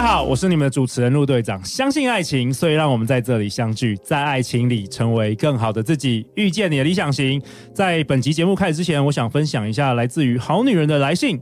大家好，我是你们的主持人陆队长。相信爱情，所以让我们在这里相聚，在爱情里成为更好的自己，遇见你的理想型。在本集节目开始之前，我想分享一下来自于好女人的来信。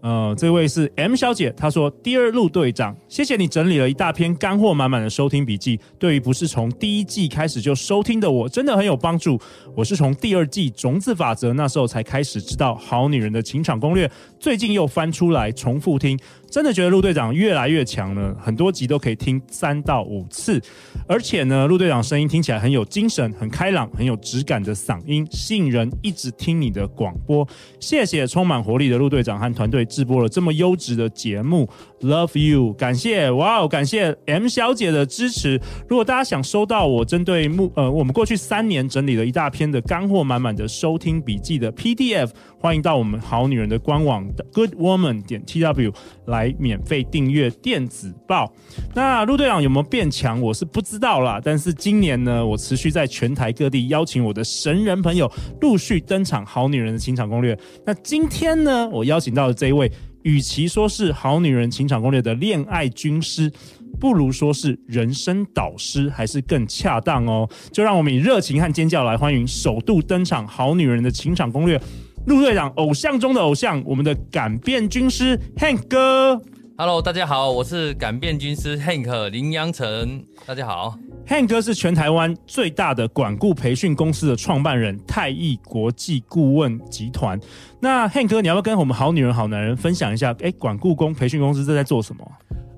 呃，这位是 M 小姐，她说：“Dear 陆队长，谢谢你整理了一大篇干货满满的收听笔记，对于不是从第一季开始就收听的我，真的很有帮助。我是从第二季种子法则那时候才开始知道好女人的情场攻略，最近又翻出来重复听。”真的觉得陆队长越来越强了，很多集都可以听三到五次，而且呢，陆队长声音听起来很有精神、很开朗、很有质感的嗓音，吸引人一直听你的广播。谢谢充满活力的陆队长和团队制播了这么优质的节目，Love you，感谢，哇哦，感谢 M 小姐的支持。如果大家想收到我针对目呃我们过去三年整理了一大篇的干货满满的收听笔记的 PDF，欢迎到我们好女人的官网 Good Woman 点 TW 来。来免费订阅电子报。那陆队长有没有变强？我是不知道啦。但是今年呢，我持续在全台各地邀请我的神人朋友陆续登场《好女人的情场攻略》。那今天呢，我邀请到的这一位，与其说是《好女人情场攻略》的恋爱军师，不如说是人生导师，还是更恰当哦。就让我们以热情和尖叫来欢迎首度登场《好女人的情场攻略》。陆队长，偶像中的偶像，我们的敢变军师 Hank 哥。Hello，大家好，我是敢变军师 Hank 林阳成。大家好，Hank 哥是全台湾最大的管顾培训公司的创办人，泰艺国际顾问集团。那 Hank 哥，你要不要跟我们好女人好男人分享一下？哎，管顾工培训公司这在做什么？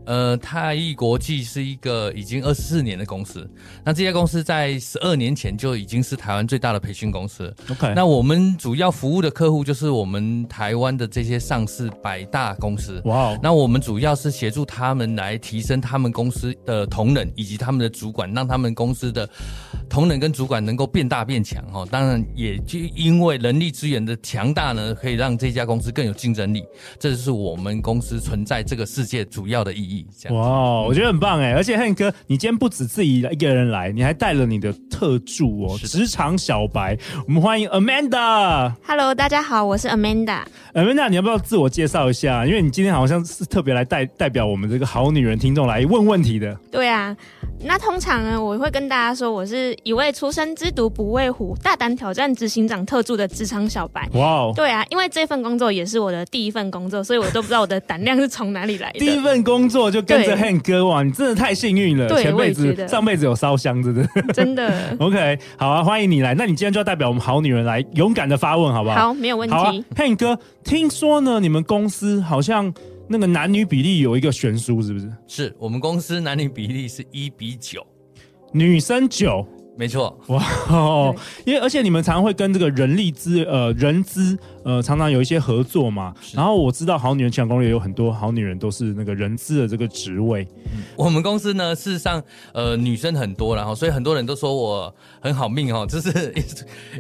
呃，泰艺国际是一个已经二十四年的公司。那这家公司在十二年前就已经是台湾最大的培训公司。OK，那我们主要服务的客户就是我们台湾的这些上市百大公司。哇哦，那我们主要是协助他们来提升他们公司的同仁以及他们的主管，让他们公司的同仁跟主管能够变大变强。哈，当然也就因为人力资源的强大呢，可以让这家公司更有竞争力。这就是我们公司存在这个世界主要的意义。哇，我觉得很棒哎！而且 Hank 哥，你今天不止自己一个人来，你还带了你的特助哦，职场小白。我们欢迎 Amanda。Hello，大家好，我是 Amanda。Amanda，你要不要自我介绍一下？因为你今天好像是特别来代代表我们这个好女人听众来问问题的。对啊，那通常呢，我会跟大家说，我是一位出生之毒不畏虎，大胆挑战执行长特助的职场小白。哇哦，对啊，因为这份工作也是我的第一份工作，所以我都不知道我的胆量是从哪里来的。第一份工作。就跟着 Hank 哥哇，你真的太幸运了！前辈子、上辈子有烧香，真的，真的。OK，好啊，欢迎你来。那你今天就要代表我们好女人来勇敢的发问，好不好？好，没有问题。好啊，Hank 哥，听说呢，你们公司好像那个男女比例有一个悬殊，是不是？是我们公司男女比例是一比九，女生九。没错，哇哦，因为而且你们常常会跟这个人力资呃人资呃常常有一些合作嘛，然后我知道好女人情场攻略有很多好女人都是那个人资的这个职位。嗯，我们公司呢，事实上呃女生很多，然后所以很多人都说我很好命哦，就是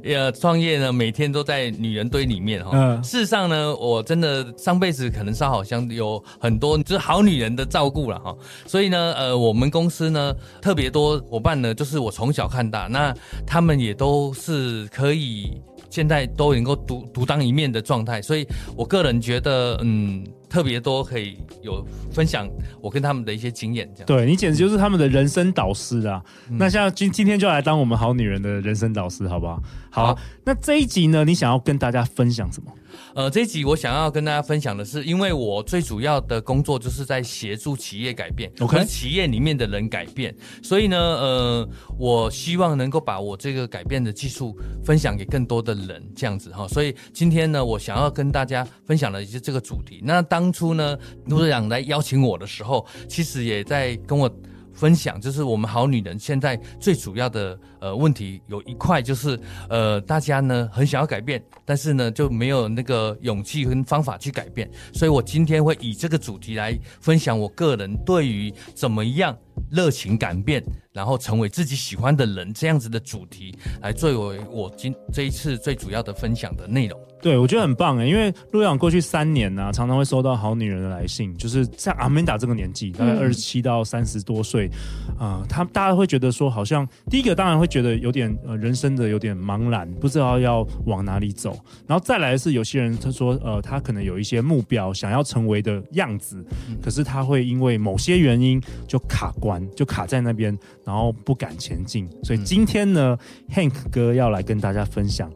呃创业呢每天都在女人堆里面哈。嗯，事实上呢，我真的上辈子可能烧好香，有很多就是好女人的照顾了哈，所以呢呃我们公司呢特别多伙伴呢，就是我从小看。那他们也都是可以，现在都能够独独当一面的状态，所以我个人觉得，嗯，特别多可以有分享我跟他们的一些经验，这样。对，你简直就是他们的人生导师啊！嗯、那像今今天就来当我们好女人的人生导师，好不好？好，好，那这一集呢，你想要跟大家分享什么？呃，这一集我想要跟大家分享的是，因为我最主要的工作就是在协助企业改变，OK，企业里面的人改变，所以呢，呃，我希望能够把我这个改变的技术分享给更多的人，这样子哈。所以今天呢，我想要跟大家分享的是这个主题。那当当初呢，陆队长来邀请我的时候，其实也在跟我。分享就是我们好女人现在最主要的呃问题有一块就是呃大家呢很想要改变，但是呢就没有那个勇气跟方法去改变，所以我今天会以这个主题来分享我个人对于怎么样热情改变然后成为自己喜欢的人，这样子的主题来作为我今这一次最主要的分享的内容。对，我觉得很棒诶，因为陆阳过去三年呢、啊，常常会收到好女人的来信，就是在阿曼达这个年纪，大概二十七到三十多岁，啊、他大家会觉得说，好像第一个当然会觉得有点呃人生的有点茫然，不知道要往哪里走，然后再来是有些人他说，呃，他可能有一些目标想要成为的样子，可是他会因为某些原因就卡关，就卡在那边。然后不敢前进，所以今天呢、嗯、，Hank 哥要来跟大家分享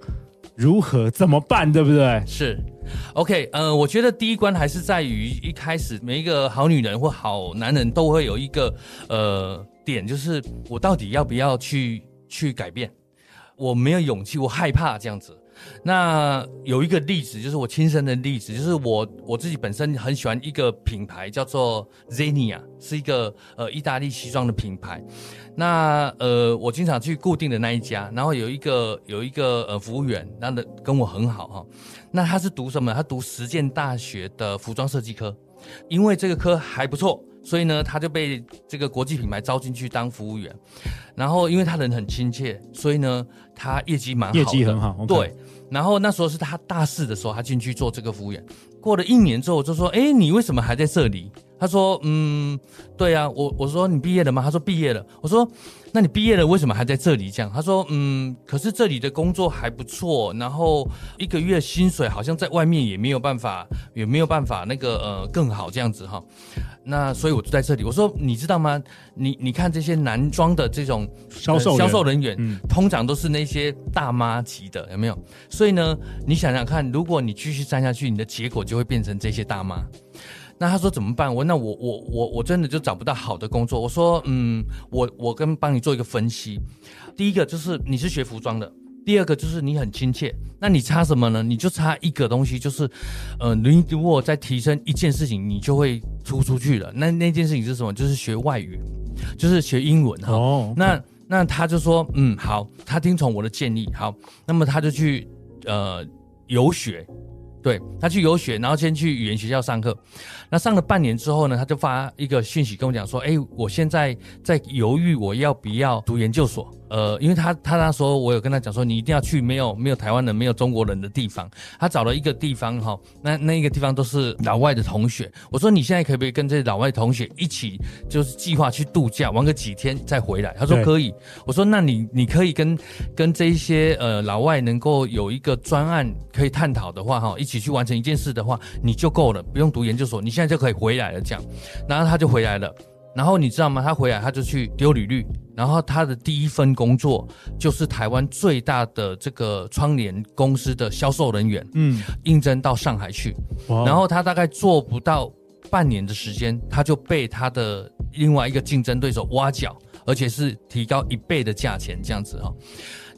如何怎么办，对不对？是，OK，呃，我觉得第一关还是在于一开始，每一个好女人或好男人都会有一个呃点，就是我到底要不要去去改变？我没有勇气，我害怕这样子。那有一个例子，就是我亲身的例子，就是我我自己本身很喜欢一个品牌，叫做 Zenia，是一个呃意大利西装的品牌。那呃，我经常去固定的那一家，然后有一个有一个呃服务员，那的跟我很好哈。那他是读什么？他读实践大学的服装设计科，因为这个科还不错，所以呢，他就被这个国际品牌招进去当服务员。然后因为他人很亲切，所以呢，他业绩蛮好，业绩很好。Okay. 对。然后那时候是他大四的时候，他进去做这个服务员。过了一年之后，我就说：“哎，你为什么还在这里？”他说：“嗯，对啊，我我说你毕业了吗？”他说：“毕业了。”我说：“那你毕业了，为什么还在这里？”这样他说：“嗯，可是这里的工作还不错，然后一个月薪水好像在外面也没有办法，也没有办法那个呃更好这样子哈。”那所以我就在这里。我说：“你知道吗？你你看这些男装的这种销售销售人员，嗯，通常都是那些大妈级的，有没有？所以呢，你想想看，如果你继续站下去，你的结果就会变成这些大妈。那他说怎么办？我那我我我我真的就找不到好的工作。我说，嗯，我我跟帮你做一个分析。第一个就是你是学服装的。第二个就是你很亲切，那你差什么呢？你就差一个东西，就是，呃，你如果再提升一件事情，你就会出出去了。那那件事情是什么？就是学外语，就是学英文哈。那那他就说，嗯，好，他听从我的建议，好，那么他就去呃游学，对，他去游学，然后先去语言学校上课。那上了半年之后呢，他就发一个讯息跟我讲说，哎，我现在在犹豫我要不要读研究所。呃，因为他他那时候我有跟他讲说，你一定要去没有没有台湾人、没有中国人的地方。他找了一个地方哈，那那一个地方都是老外的同学。我说你现在可不可以跟这些老外同学一起，就是计划去度假，玩个几天再回来？他说可以。我说那你你可以跟跟这一些呃老外能够有一个专案可以探讨的话哈，一起去完成一件事的话，你就够了，不用读研究所，你现在就可以回来了。这样，然后他就回来了。然后你知道吗？他回来他就去丢履历，然后他的第一份工作就是台湾最大的这个窗帘公司的销售人员，嗯，应征到上海去，然后他大概做不到半年的时间，他就被他的另外一个竞争对手挖角，而且是提高一倍的价钱这样子哈。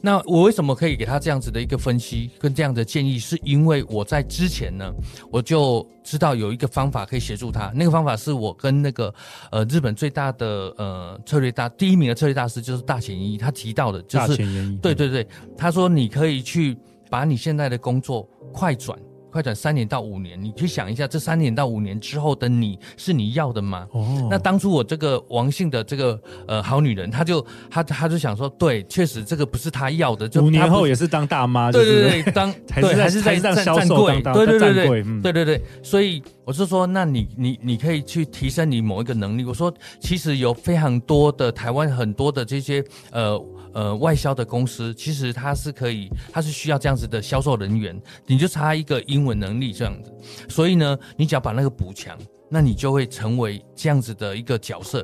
那我为什么可以给他这样子的一个分析跟这样的建议？是因为我在之前呢，我就知道有一个方法可以协助他。那个方法是我跟那个呃日本最大的呃策略大第一名的策略大师就是大前研一，他提到的就是大前一，对对对，他说你可以去把你现在的工作快转。快转三年到五年，你去想一下，这三年到五年之后的你是你要的吗？哦，那当初我这个王姓的这个呃好女人，她就她她就想说，对，确实这个不是她要的，就五年后也是当大妈，对对对，当 还是还是在站站柜，对对对对，嗯、对对对，所以我是说，那你你你可以去提升你某一个能力。我说，其实有非常多的台湾很多的这些呃。呃，外销的公司其实它是可以，它是需要这样子的销售人员，你就差一个英文能力这样子，所以呢，你只要把那个补强，那你就会成为这样子的一个角色。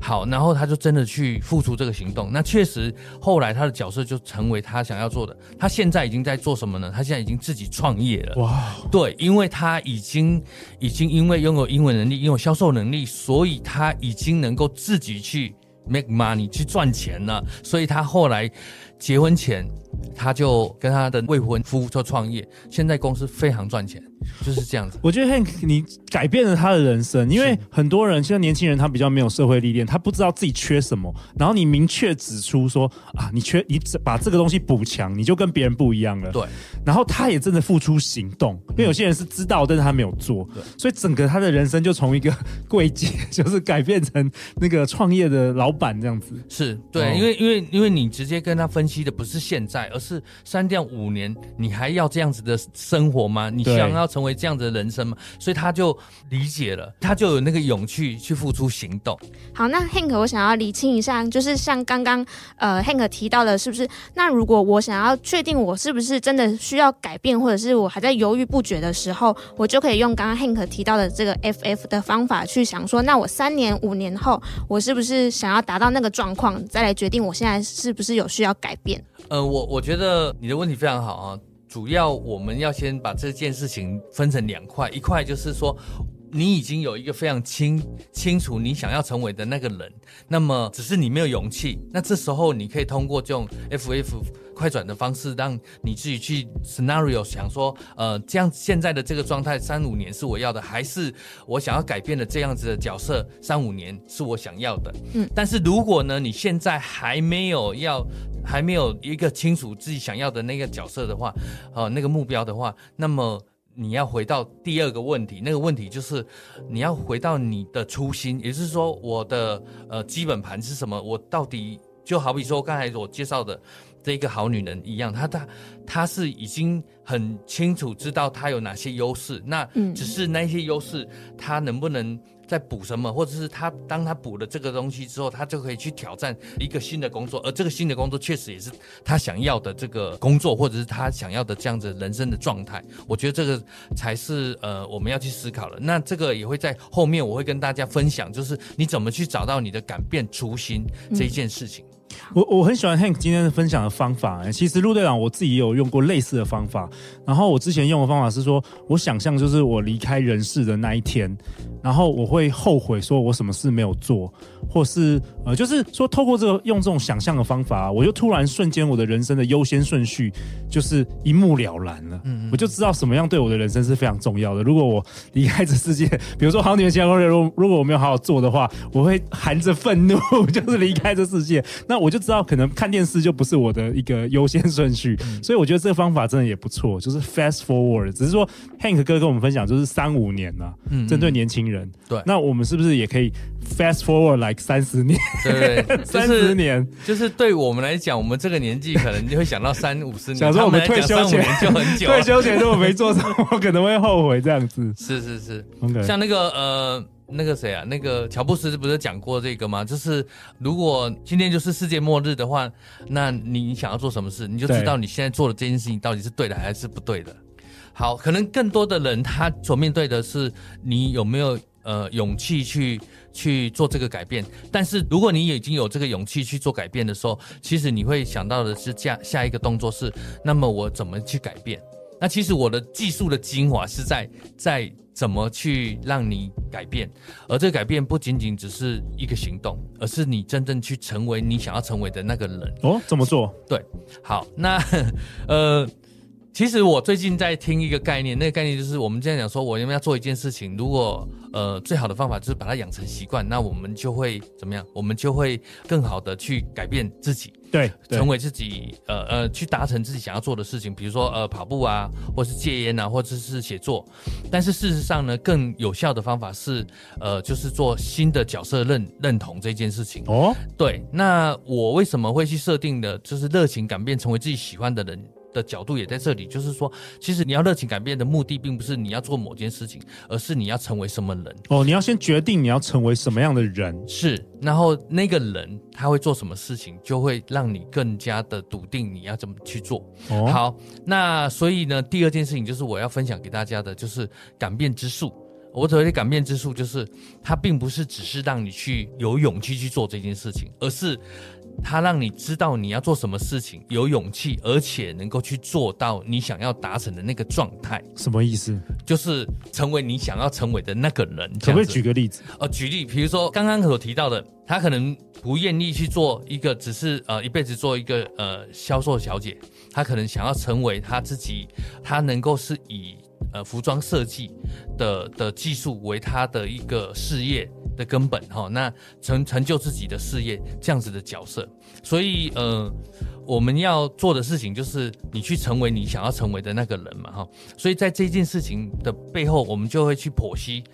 好，然后他就真的去付出这个行动，那确实后来他的角色就成为他想要做的。他现在已经在做什么呢？他现在已经自己创业了。哇，对，因为他已经已经因为拥有英文能力，拥有销售能力，所以他已经能够自己去。Make money 去赚钱了，所以他后来结婚前，他就跟他的未婚夫做创业，现在公司非常赚钱。就是这样子。我觉得 Hank 你改变了他的人生，因为很多人现在年轻人他比较没有社会历练，他不知道自己缺什么，然后你明确指出说啊，你缺你把这个东西补强，你就跟别人不一样了。对，然后他也真的付出行动，因为有些人是知道，但是他没有做，对，所以整个他的人生就从一个柜姐，就是改变成那个创业的老板这样子。是对，哦、因为因为因为你直接跟他分析的不是现在，而是删掉五年，你还要这样子的生活吗？你想要成为这样子的人生吗？所以他就理解了，他就有那个勇气去付出行动。好，那 Hank，我想要理清一下，就是像刚刚呃 Hank 提到的，是不是？那如果我想要确定我是不是真的需要改变，或者是我还在犹豫不决的时候，我就可以用刚刚 Hank 提到的这个 FF 的方法去想说，那我三年五年后，我是不是想要达到那个状况，再来决定我现在是不是有需要改变？呃，我我觉得你的问题非常好啊。主要我们要先把这件事情分成两块，一块就是说，你已经有一个非常清清楚你想要成为的那个人，那么只是你没有勇气。那这时候你可以通过这种 FF 快转的方式，让你自己去 scenario 想说，呃，这样现在的这个状态三五年是我要的，还是我想要改变的这样子的角色三五年是我想要的？嗯，但是如果呢，你现在还没有要。还没有一个清楚自己想要的那个角色的话，呃，那个目标的话，那么你要回到第二个问题，那个问题就是你要回到你的初心，也就是说，我的呃基本盘是什么？我到底就好比说刚才我介绍的这一个好女人一样，她她她是已经很清楚知道她有哪些优势，那只是那些优势她能不能？在补什么，或者是他当他补了这个东西之后，他就可以去挑战一个新的工作，而这个新的工作确实也是他想要的这个工作，或者是他想要的这样子人生的状态。我觉得这个才是呃我们要去思考的。那这个也会在后面我会跟大家分享，就是你怎么去找到你的改变初心这一件事情。嗯我我很喜欢 Hank 今天分享的方法。其实陆队长我自己也有用过类似的方法。然后我之前用的方法是说，我想象就是我离开人世的那一天，然后我会后悔说我什么事没有做，或是呃，就是说透过这个用这种想象的方法，我就突然瞬间我的人生的优先顺序就是一目了然了。嗯，我就知道什么样对我的人生是非常重要的。如果我离开这世界，比如说好女人情感攻略，如如果我没有好好做的话，我会含着愤怒 就是离开这世界。那我就知道，可能看电视就不是我的一个优先顺序，嗯、所以我觉得这个方法真的也不错，就是 fast forward。只是说，Hank 哥跟我们分享就是三五年呐、啊，嗯，针对年轻人。对，那我们是不是也可以 fast forward like 三十年？对，对三十、就是、年，就是对我们来讲，我们这个年纪可能就会想到三五十年。想说我们退休前就很久，退休前如果没做什么，我可能会后悔这样子。是是是，Okay. 像那个呃。那个谁啊？那个乔布斯不是讲过这个吗？就是如果今天就是世界末日的话，那你想要做什么事，你就知道你现在做的这件事情到底是对的还是不对的。好，可能更多的人他所面对的是你有没有呃勇气去去做这个改变。但是如果你已经有这个勇气去做改变的时候，其实你会想到的是下下一个动作是，那么我怎么去改变？那其实我的技术的精华是在在怎么去让你改变，而这个改变不仅仅只是一个行动，而是你真正去成为你想要成为的那个人。哦，怎么做？对，好，那 呃。其实我最近在听一个概念，那个概念就是我们这样讲说，我们要做一件事情，如果呃最好的方法就是把它养成习惯，那我们就会怎么样？我们就会更好的去改变自己，对，对成为自己，呃呃，去达成自己想要做的事情，比如说呃跑步啊，或是戒烟啊，或者是写作。但是事实上呢，更有效的方法是呃，就是做新的角色认认同这件事情。哦，对，那我为什么会去设定的，就是热情改变，成为自己喜欢的人？的角度也在这里，就是说，其实你要热情改变的目的，并不是你要做某件事情，而是你要成为什么人。哦，你要先决定你要成为什么样的人，是，然后那个人他会做什么事情，就会让你更加的笃定你要怎么去做。哦，好，那所以呢，第二件事情就是我要分享给大家的，就是改变之术。我所谓的改变之术，就是它并不是只是让你去有勇气去做这件事情，而是。他让你知道你要做什么事情，有勇气，而且能够去做到你想要达成的那个状态。什么意思？就是成为你想要成为的那个人。可不可以举个例子？呃，举例，比如说刚刚所提到的，他可能不愿意去做一个，只是呃一辈子做一个呃销售小姐，他可能想要成为他自己，他能够是以呃服装设计的的技术为他的一个事业的根本哈，那成成就自己的事业这样子的角色，所以呃。我们要做的事情就是你去成为你想要成为的那个人嘛，哈，所以在这件事情的背后，我们就会去剖析，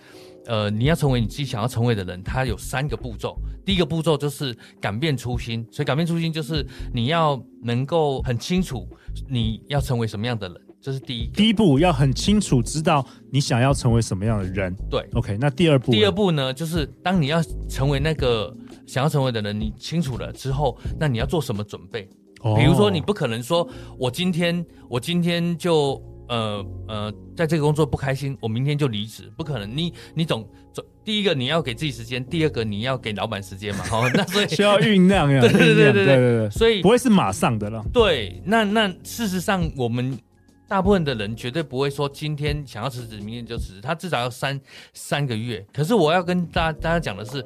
呃，你要成为你自己想要成为的人，它有三个步骤。第一个步骤就是改变初心，所以改变初心就是你要能够很清楚你要成为什么样的人，这是第一。第一步要很清楚知道你想要成为什么样的人。对，OK，那第二步，第二步呢，就是当你要成为那个想要成为的人，你清楚了之后，那你要做什么准备？比如说，你不可能说，我今天我今天就呃呃，在这个工作不开心，我明天就离职，不可能。你你总总第一个你要给自己时间，第二个你要给老板时间嘛。好，那所以 需要酝酿 呀。对对对对对对对。所以不会是马上的了。对，那那事实上，我们大部分的人绝对不会说今天想要辞职，明天就辞职，他至少要三三个月。可是我要跟大家大家讲的是。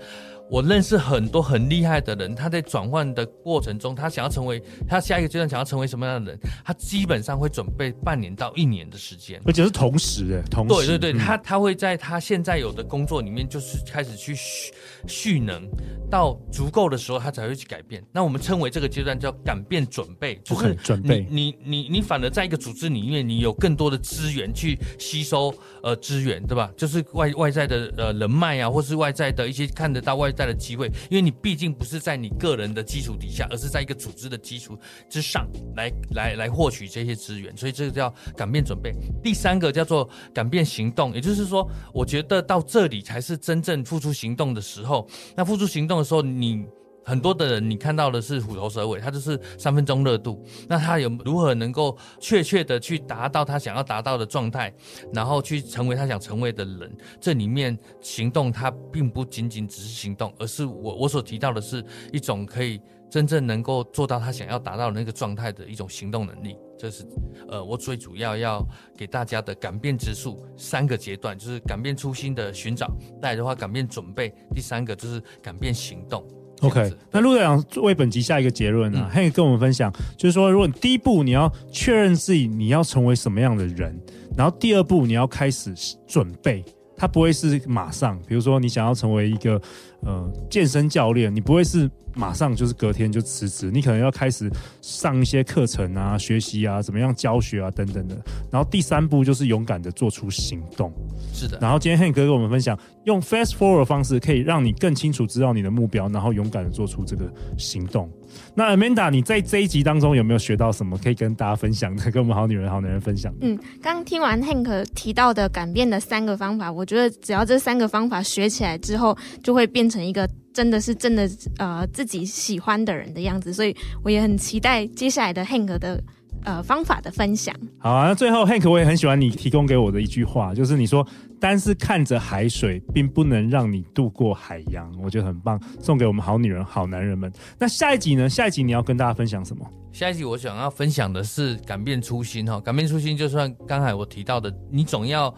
我认识很多很厉害的人，他在转换的过程中，他想要成为他下一个阶段想要成为什么样的人，他基本上会准备半年到一年的时间，而且是同时的，同时。对对对，嗯、他他会在他现在有的工作里面，就是开始去蓄蓄能，到足够的时候，他才会去改变。那我们称为这个阶段叫改变准备，就是准备。你你你你反而在一个组织里面，你有更多的资源去吸收呃资源，对吧？就是外外在的呃人脉啊，或是外在的一些看得到外。在的机会，因为你毕竟不是在你个人的基础底下，而是在一个组织的基础之上来来来获取这些资源，所以这个叫改变准备。第三个叫做改变行动，也就是说，我觉得到这里才是真正付出行动的时候。那付出行动的时候，你。很多的人，你看到的是虎头蛇尾，他就是三分钟热度。那他有如何能够确切的去达到他想要达到的状态，然后去成为他想成为的人？这里面行动，它并不仅仅只是行动，而是我我所提到的是一种可以真正能够做到他想要达到的那个状态的一种行动能力。这是呃，我最主要要给大家的改变之术三个阶段，就是改变初心的寻找，再来的话改变准备，第三个就是改变行动。OK，那陆队长为本集下一个结论呢、啊？可、嗯、以跟我们分享，就是说，如果你第一步你要确认自己你要成为什么样的人，然后第二步你要开始准备，它不会是马上。比如说，你想要成为一个呃健身教练，你不会是。马上就是隔天就辞职，你可能要开始上一些课程啊、学习啊、怎么样教学啊等等的。然后第三步就是勇敢的做出行动。是的。然后今天 Hank 哥跟我们分享，用 Fast Forward 的方式可以让你更清楚知道你的目标，然后勇敢的做出这个行动。那 Amanda，你在这一集当中有没有学到什么可以跟大家分享的？跟我们好女人、好男人分享？嗯，刚听完 Hank 提到的改变的三个方法，我觉得只要这三个方法学起来之后，就会变成一个。真的是真的，呃，自己喜欢的人的样子，所以我也很期待接下来的 Hank 的呃方法的分享。好啊，那最后 Hank 我也很喜欢你提供给我的一句话，就是你说但是看着海水，并不能让你渡过海洋，我觉得很棒，送给我们好女人、好男人们。那下一集呢？下一集你要跟大家分享什么？下一集我想要分享的是改变初心哈，改变初心就算刚才我提到的，你总要。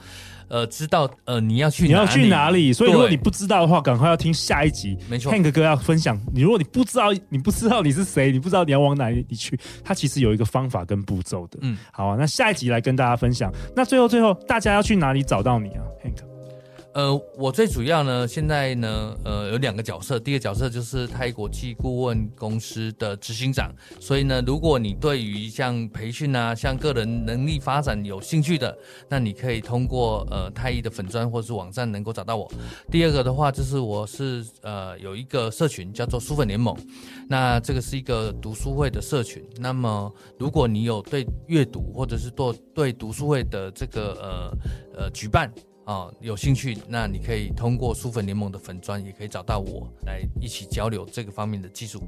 呃，知道呃，你要去，你要去哪里？所以如果你不知道的话，赶快要听下一集。没错，Hank 哥要分享。你如果你不知道，你不知道你是谁，你不知道你要往哪里去，他其实有一个方法跟步骤的。嗯，好啊，那下一集来跟大家分享。那最后最后，大家要去哪里找到你啊，Hank？呃，我最主要呢，现在呢，呃，有两个角色。第一个角色就是泰国际顾问公司的执行长。所以呢，如果你对于像培训啊、像个人能力发展有兴趣的，那你可以通过呃太毅的粉专或者是网站能够找到我。第二个的话，就是我是呃有一个社群叫做书粉联盟，那这个是一个读书会的社群。那么如果你有对阅读或者是做对读书会的这个呃呃举办。哦，有兴趣，那你可以通过书粉联盟的粉砖，也可以找到我来一起交流这个方面的技术。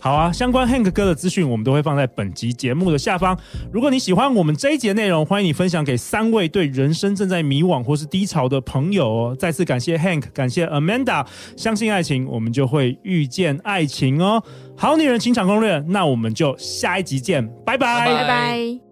好啊，相关 Hank 哥的资讯，我们都会放在本集节目的下方。如果你喜欢我们这一集的内容，欢迎你分享给三位对人生正在迷惘或是低潮的朋友哦。再次感谢 Hank，感谢 Amanda，相信爱情，我们就会遇见爱情哦。好女人情场攻略，那我们就下一集见，拜拜，拜拜。